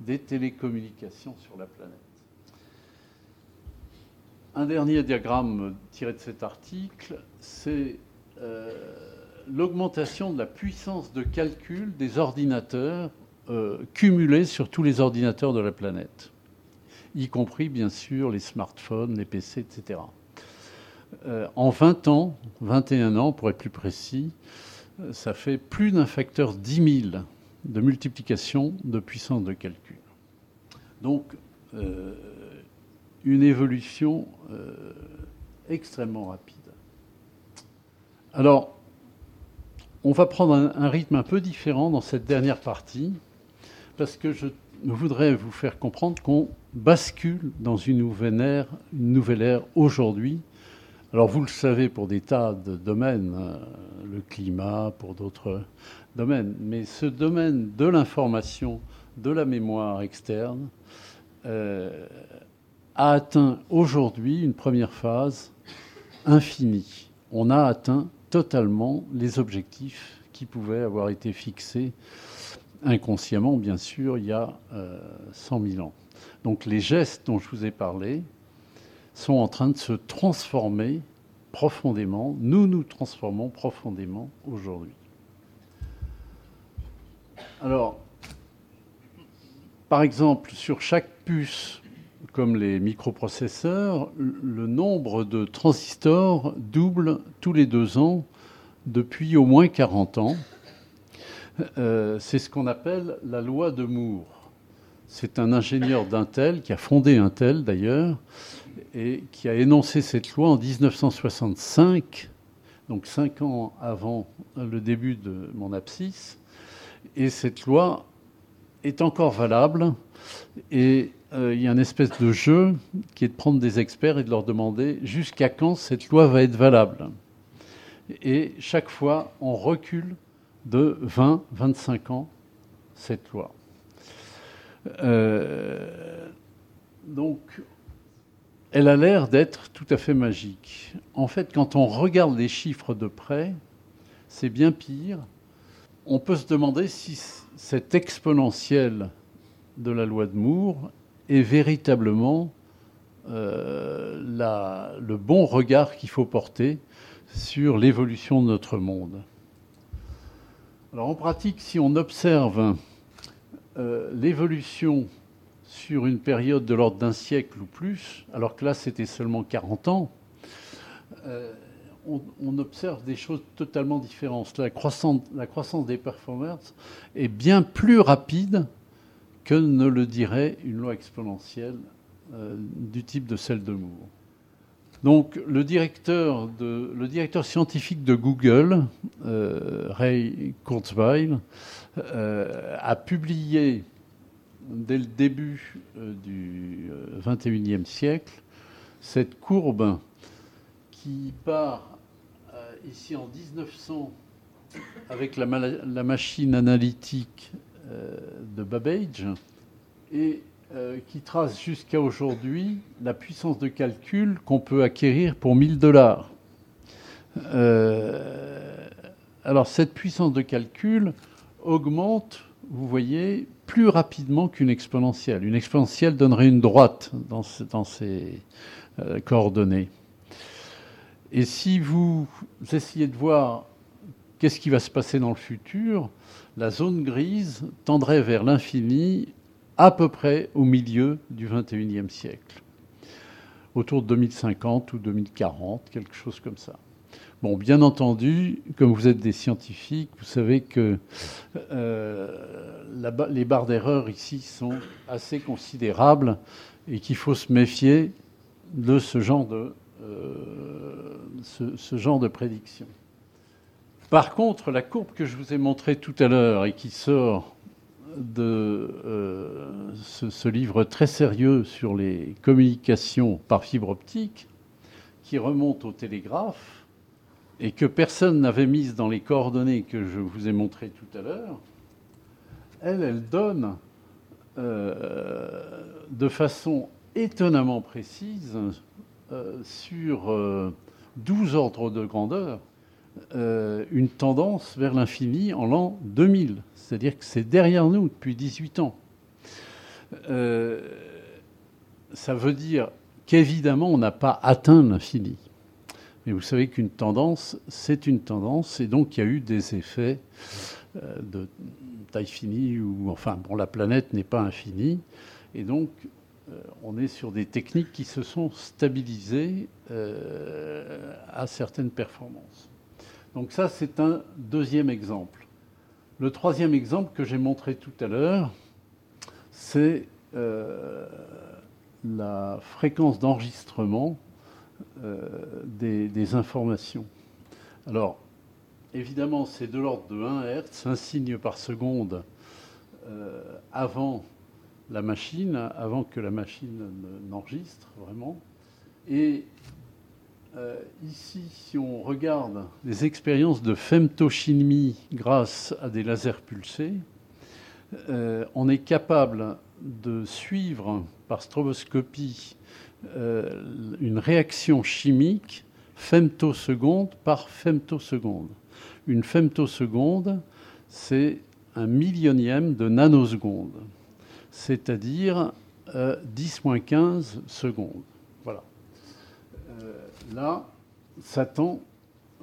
des télécommunications sur la planète. Un dernier diagramme tiré de cet article, c'est euh, l'augmentation de la puissance de calcul des ordinateurs euh, cumulés sur tous les ordinateurs de la planète, y compris bien sûr les smartphones, les PC, etc. Euh, en 20 ans, 21 ans pour être plus précis, ça fait plus d'un facteur 10 000 de multiplication de puissance de calcul. Donc, euh, une évolution euh, extrêmement rapide. Alors, on va prendre un, rythme un peu différent dans cette dernière partie, parce que je voudrais vous faire comprendre qu'on bascule dans une nouvelle ère, une nouvelle ère aujourd'hui, alors vous le savez pour des tas de domaines, euh, le climat, pour d'autres domaines, mais ce domaine de l'information, de la mémoire externe, euh, a atteint aujourd'hui une première phase infinie. On a atteint totalement les objectifs qui pouvaient avoir été fixés inconsciemment, bien sûr, il y a 100 euh, 000 ans. Donc les gestes dont je vous ai parlé, sont en train de se transformer profondément. Nous nous transformons profondément aujourd'hui. Alors, par exemple, sur chaque puce, comme les microprocesseurs, le nombre de transistors double tous les deux ans depuis au moins 40 ans. Euh, c'est ce qu'on appelle la loi de Moore. C'est un ingénieur d'Intel qui a fondé Intel d'ailleurs, et qui a énoncé cette loi en 1965, donc cinq ans avant le début de mon abscisse. Et cette loi est encore valable. Et euh, il y a une espèce de jeu qui est de prendre des experts et de leur demander jusqu'à quand cette loi va être valable. Et chaque fois, on recule de 20, 25 ans cette loi. Euh, donc, elle a l'air d'être tout à fait magique. En fait, quand on regarde les chiffres de près, c'est bien pire. On peut se demander si cette exponentielle de la loi de Moore est véritablement euh, le bon regard qu'il faut porter sur l'évolution de notre monde. Alors en pratique, si on observe euh, l'évolution sur une période de l'ordre d'un siècle ou plus, alors que là c'était seulement 40 ans, euh, on, observe des choses totalement différentes. La croissance, la croissance des performances est bien plus rapide que ne le dirait une loi exponentielle euh, du type de celle de Moore. Donc le directeur, scientifique de Google, euh, Ray Kurzweil, euh, a publié dès le début du 21e siècle cette courbe qui part ici en 1900 avec la machine analytique de Babbage et euh, qui trace jusqu'à aujourd'hui la puissance de calcul qu'on peut acquérir pour 1000 dollars. Euh, alors cette puissance de calcul augmente, vous voyez, plus rapidement qu'une exponentielle. Une exponentielle donnerait une droite dans, ces euh, coordonnées. Et si vous essayez de voir qu'est-ce qui va se passer dans le futur, la zone grise tendrait vers l'infini à peu près au milieu du XXIe siècle, autour de 2050 ou 2040, quelque chose comme ça. Bon, bien entendu, comme vous êtes des scientifiques, vous savez que euh, les barres d'erreur ici sont assez considérables et qu'il faut se méfier de ce genre de, euh, ce genre de prédiction. Par contre, la courbe que je vous ai montrée tout à l'heure et qui sort de euh, ce, livre très sérieux sur les communications par fibre optique, qui remonte au télégraphe, et que personne n'avait mise dans les coordonnées que je vous ai montrées tout à l'heure, elle, elle donne euh, de façon étonnamment précise euh, sur 12 ordres de grandeur une tendance vers l'infini en l'an 2000. C'est-à-dire que c'est derrière nous depuis 18 ans. Euh, ça veut dire qu'évidemment, on n'a pas atteint l'infini. Mais vous savez qu'une tendance, c'est une tendance, et donc il y a eu des effets euh, de taille finie, ou enfin, bon, la planète n'est pas infinie, et donc euh, on est sur des techniques qui se sont stabilisées à certaines performances. Donc ça, c'est un deuxième exemple. Le troisième exemple que j'ai montré tout à l'heure, c'est euh, la fréquence d'enregistrement euh, des, informations. Alors, évidemment, c'est de l'ordre de 1 Hz, un signe par seconde euh, avant la machine, avant que la machine n'enregistre vraiment. Et euh, ici, si on regarde les expériences de femtochimie grâce à des lasers pulsés, euh, on est capable de suivre par stroboscopie euh, une réaction chimique femtoseconde par femtoseconde. Une femtoseconde, c'est un millionième de nanoseconde, c'est-à-dire 10-15 secondes là, ça tend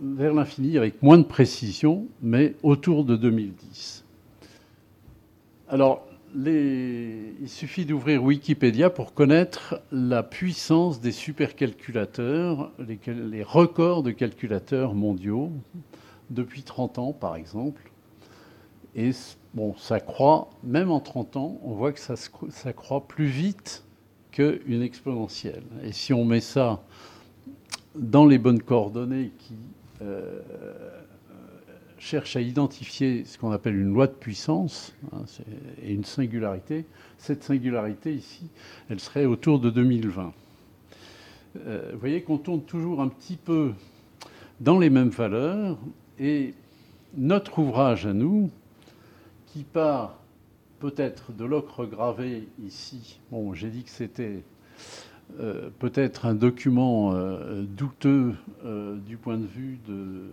vers l'infini avec moins de précision, mais autour de 2010. Alors, il suffit d'ouvrir Wikipédia pour connaître la puissance des supercalculateurs, les, les records de calculateurs mondiaux, depuis 30 ans par exemple. Et bon, ça croît, même en 30 ans, on voit que ça, ça croît plus vite qu'une exponentielle. Et si on met ça dans les bonnes coordonnées qui euh, cherchent à identifier ce qu'on appelle une loi de puissance hein, et une singularité. Cette singularité ici, elle serait autour de 2020. Euh, vous voyez qu'on tourne toujours un petit peu dans les mêmes valeurs. Et notre ouvrage à nous, qui part peut-être de l'ocre gravé ici, bon, j'ai dit que c'était euh, peut-être un document euh, douteux euh, du point de vue de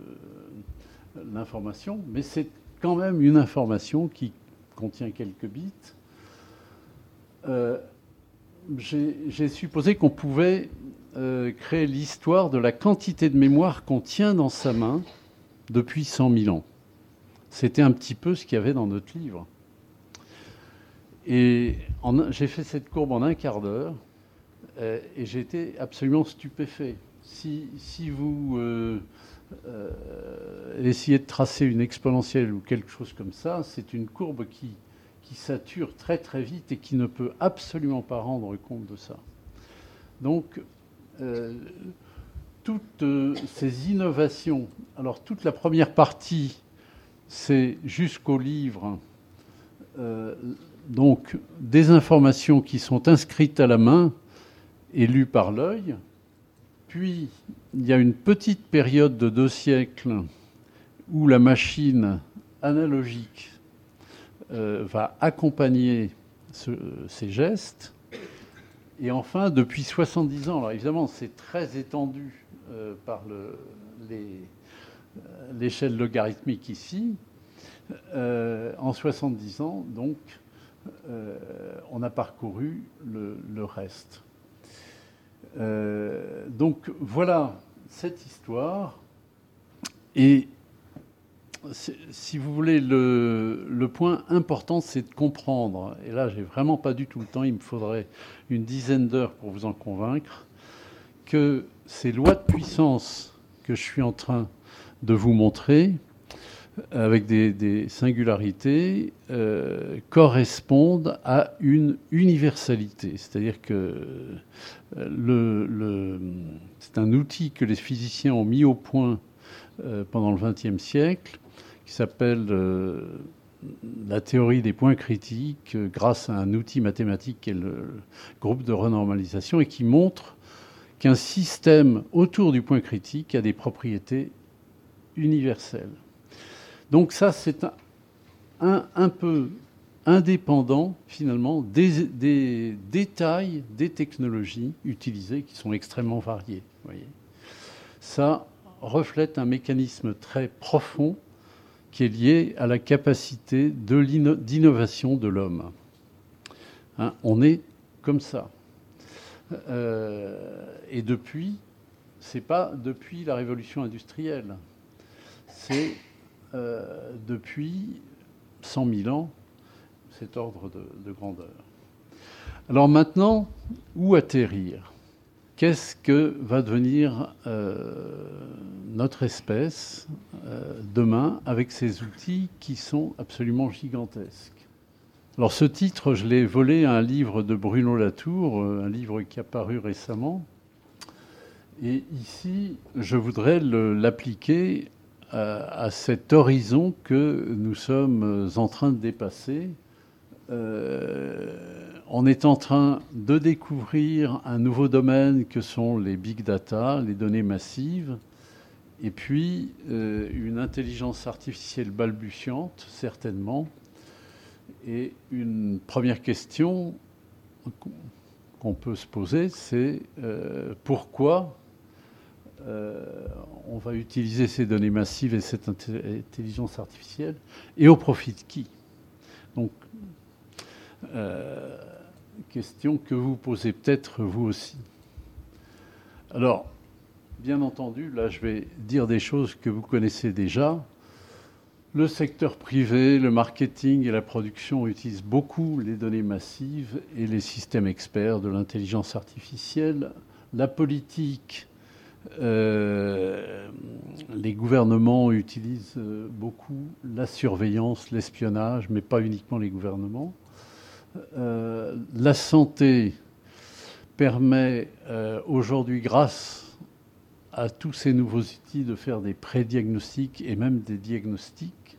l'information, mais c'est quand même une information qui contient quelques bits. j'ai supposé qu'on pouvait créer l'histoire de la quantité de mémoire qu'on tient dans sa main depuis 100 000 ans. C'était un petit peu ce qu'il y avait dans notre livre. Et j'ai fait cette courbe en un quart d'heure. Euh, et j'ai été absolument stupéfait. Si, vous euh, euh, essayez de tracer une exponentielle ou quelque chose comme ça, c'est une courbe qui, qui sature très très vite et qui ne peut absolument pas rendre compte de ça. Donc, toutes ces innovations, alors toute la première partie, c'est jusqu'au livre, donc des informations qui sont inscrites à la main, élu par l'œil. Puis, il y a une petite période de deux siècles où la machine analogique euh, va accompagner ces gestes. Et enfin, depuis 70 ans, alors évidemment, c'est très étendu euh, par euh, l'échelle logarithmique ici. en 70 ans, donc, on a parcouru le reste. Euh, donc voilà cette histoire. Et si vous voulez, le, point important, c'est de comprendre, et là, j'ai vraiment pas du tout le temps, il me faudrait une dizaine d'heures pour vous en convaincre, que ces lois de puissance que je suis en train de vous montrer, avec des, singularités, euh, correspondent à une universalité. C'est-à-dire que euh, c'est un outil que les physiciens ont mis au point euh, pendant le XXe siècle, qui s'appelle la théorie des points critiques, grâce à un outil mathématique qui est le groupe de renormalisation, et qui montre qu'un système autour du point critique a des propriétés universelles. Donc ça, c'est un, peu indépendant finalement des, détails des technologies utilisées qui sont extrêmement variées. Ça reflète un mécanisme très profond qui est lié à la capacité d'innovation de l'homme. Hein, on est comme ça. Euh, et depuis, c'est pas depuis la révolution industrielle, c'est euh, depuis 100 000 ans, cet ordre de, grandeur. Alors maintenant, où atterrir? Qu'est-ce que va devenir euh, notre espèce euh, demain avec ces outils qui sont absolument gigantesques? Alors ce titre, je l'ai volé à un livre de Bruno Latour, un livre qui a paru récemment. Et ici, je voudrais l'appliquer à, cet horizon que nous sommes en train de dépasser. Euh, on est en train de découvrir un nouveau domaine que sont les big data, les données massives, et puis euh, une intelligence artificielle balbutiante, certainement. Et une première question qu'on peut se poser, c'est euh, pourquoi euh, on va utiliser ces données massives et cette intelligence artificielle, et au profit de qui? Donc, euh, question que vous posez peut-être vous aussi. Alors, bien entendu, là je vais dire des choses que vous connaissez déjà. Le secteur privé, le marketing et la production utilisent beaucoup les données massives et les systèmes experts de l'intelligence artificielle. La politique euh, les gouvernements utilisent euh, beaucoup la surveillance, l'espionnage, mais pas uniquement les gouvernements. Euh, la santé permet aujourd'hui, grâce à tous ces nouveaux outils, de faire des prédiagnostics et même des diagnostics.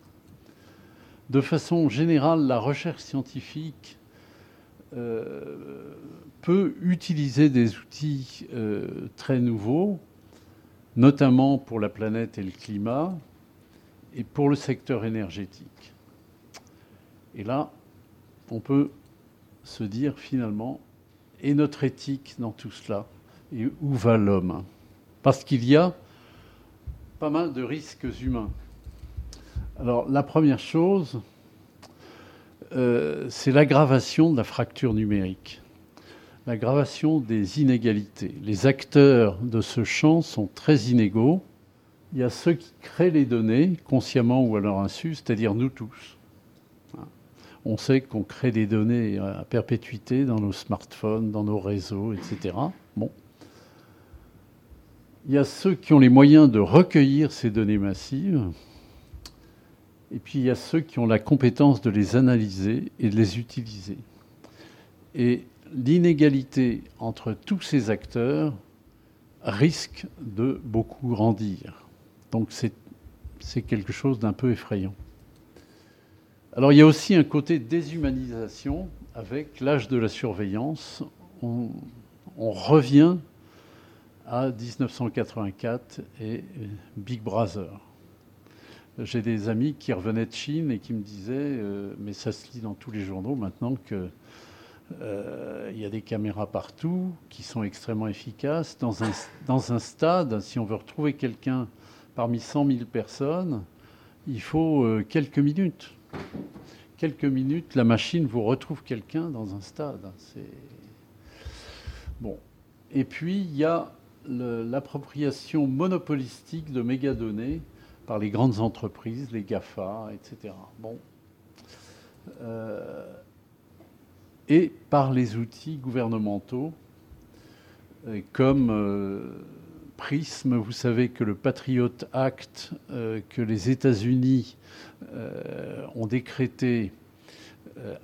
De façon générale, la recherche scientifique peut utiliser des outils très nouveaux notamment pour la planète et le climat, et pour le secteur énergétique. Et là, on peut se dire finalement, et notre éthique dans tout cela Et où va l'homme? Parce qu'il y a pas mal de risques humains. Alors la première chose, euh, c'est l'aggravation de la fracture numérique, l'aggravation des inégalités. Les acteurs de ce champ sont très inégaux. Il y a ceux qui créent les données, consciemment ou à leur insu, c'est-à-dire nous tous. On sait qu'on crée des données à perpétuité dans nos smartphones, dans nos réseaux, etc. Bon. Il y a ceux qui ont les moyens de recueillir ces données massives, et puis il y a ceux qui ont la compétence de les analyser et de les utiliser. Et l'inégalité entre tous ces acteurs risque de beaucoup grandir. Donc c'est quelque chose d'un peu effrayant. Alors il y a aussi un côté déshumanisation avec l'âge de la surveillance. On, revient à 1984 et Big Brother. J'ai des amis qui revenaient de Chine et qui me disaient, euh, mais ça se lit dans tous les journaux maintenant qu'il euh, y a des caméras partout qui sont extrêmement efficaces. Dans un, dans un stade, si on veut retrouver quelqu'un parmi 100 000 personnes, il faut euh, quelques minutes. Quelques minutes, la machine vous retrouve quelqu'un dans un stade. Bon. Et puis, il y a l'appropriation monopolistique de mégadonnées par les grandes entreprises, les GAFA, etc. Bon. Euh, et par les outils gouvernementaux euh, comme euh, Prism. Vous savez que le Patriot Act que les États-Unis ont décrété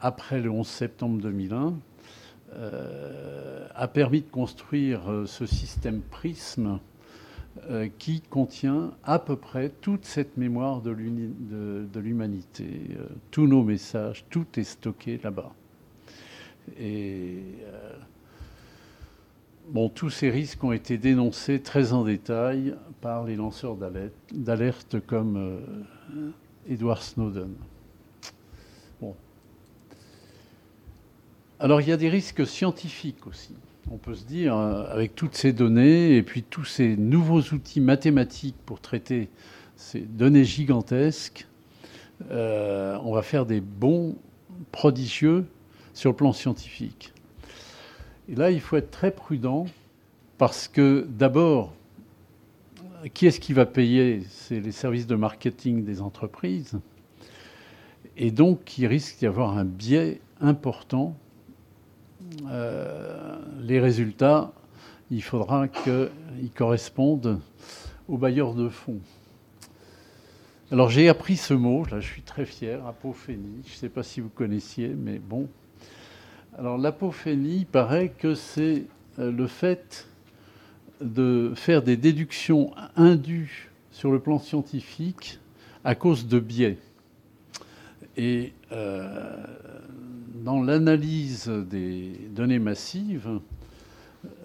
après le 11 septembre 2001 a permis de construire ce système Prism euh, qui contient à peu près toute cette mémoire de l'humanité. Euh, tous nos messages, tout est stocké là-bas. Et euh, bon, tous ces risques ont été dénoncés très en détail par les lanceurs d'alerte comme Edward Snowden. Bon. Alors il y a des risques scientifiques aussi on peut se dire, euh, avec toutes ces données et puis tous ces nouveaux outils mathématiques pour traiter ces données gigantesques, euh, on va faire des bons prodigieux sur le plan scientifique. Et là, il faut être très prudent parce que d'abord, qui est-ce qui va payer? C'est les services de marketing des entreprises. Et donc, il risque d'y avoir un biais important euh, les résultats, il faudra qu'ils correspondent aux bailleurs de fonds. Alors j'ai appris ce mot, là je suis très fier, apophénie. Je ne sais pas si vous connaissiez, mais bon. Alors l'apophénie paraît que c'est euh, le fait de faire des déductions indues sur le plan scientifique à cause de biais. Et euh, dans l'analyse des données massives,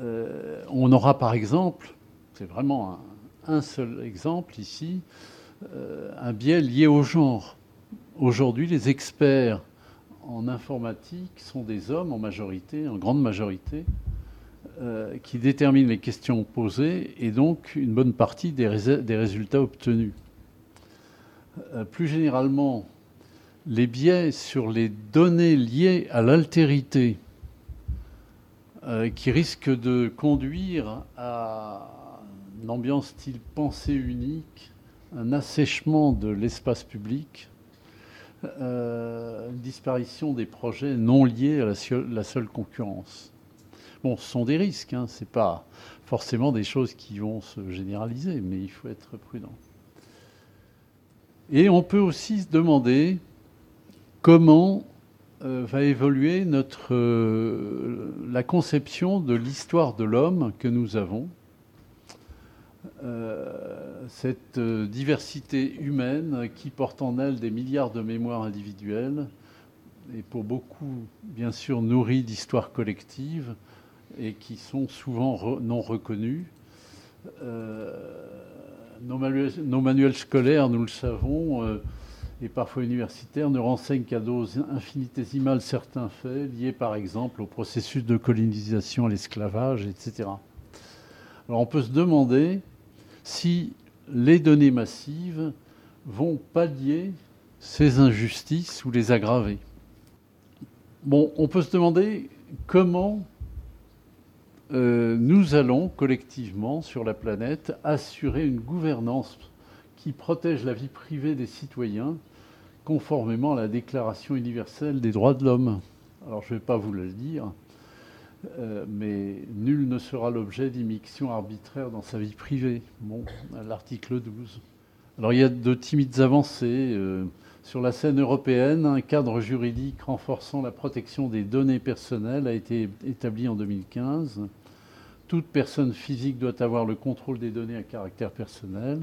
euh, on aura par exemple, c'est vraiment un, seul exemple ici, un biais lié au genre. Aujourd'hui, les experts en informatique sont des hommes en majorité, en grande majorité, euh, qui déterminent les questions posées et donc une bonne partie des, résultats obtenus. plus généralement, les biais sur les données liées à l'altérité euh, qui risquent de conduire à une ambiance style pensée unique, un assèchement de l'espace public, euh, disparition des projets non liés à la, seule, concurrence. Bon, ce sont des risques, hein, ce n'est pas forcément des choses qui vont se généraliser, mais il faut être prudent. Et on peut aussi se demander comment euh, va évoluer notre, euh, la conception de l'histoire de l'homme que nous avons. Euh, cette diversité humaine qui porte en elle des milliards de mémoires individuelles et pour beaucoup, bien sûr, nourrie d'histoires collectives et qui sont souvent non reconnues. nos, manuels, scolaires, nous le savons, et parfois universitaires, ne renseignent qu'à dose infinitésimale certains faits liés par exemple au processus de colonisation, à l'esclavage, etc. Alors on peut se demander si les données massives vont pallier ces injustices ou les aggraver. Bon, on peut se demander comment euh, nous allons collectivement sur la planète assurer une gouvernance qui protège la vie privée des citoyens conformément à la Déclaration universelle des droits de l'homme. Alors je ne vais pas vous le dire, euh, mais nul ne sera l'objet d'immixtion arbitraire dans sa vie privée. Bon, l'article 12. Alors il y a de timides avancées. Euh, sur la scène européenne, un cadre juridique renforçant la protection des données personnelles a été établi en 2015. Toute personne physique doit avoir le contrôle des données à caractère personnel.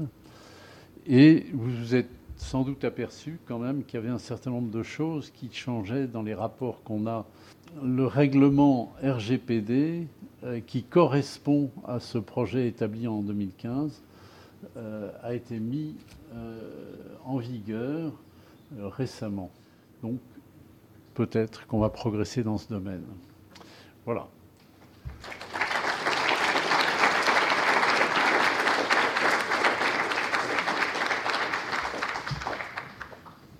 Et vous êtes sans doute aperçu quand même qu'il y avait un certain nombre de choses qui changeaient dans les rapports qu'on a. Le règlement RGPD, euh, qui correspond à ce projet établi en 2015, euh, a été mis euh, en vigueur récemment. Donc peut-être qu'on va progresser dans ce domaine. Voilà.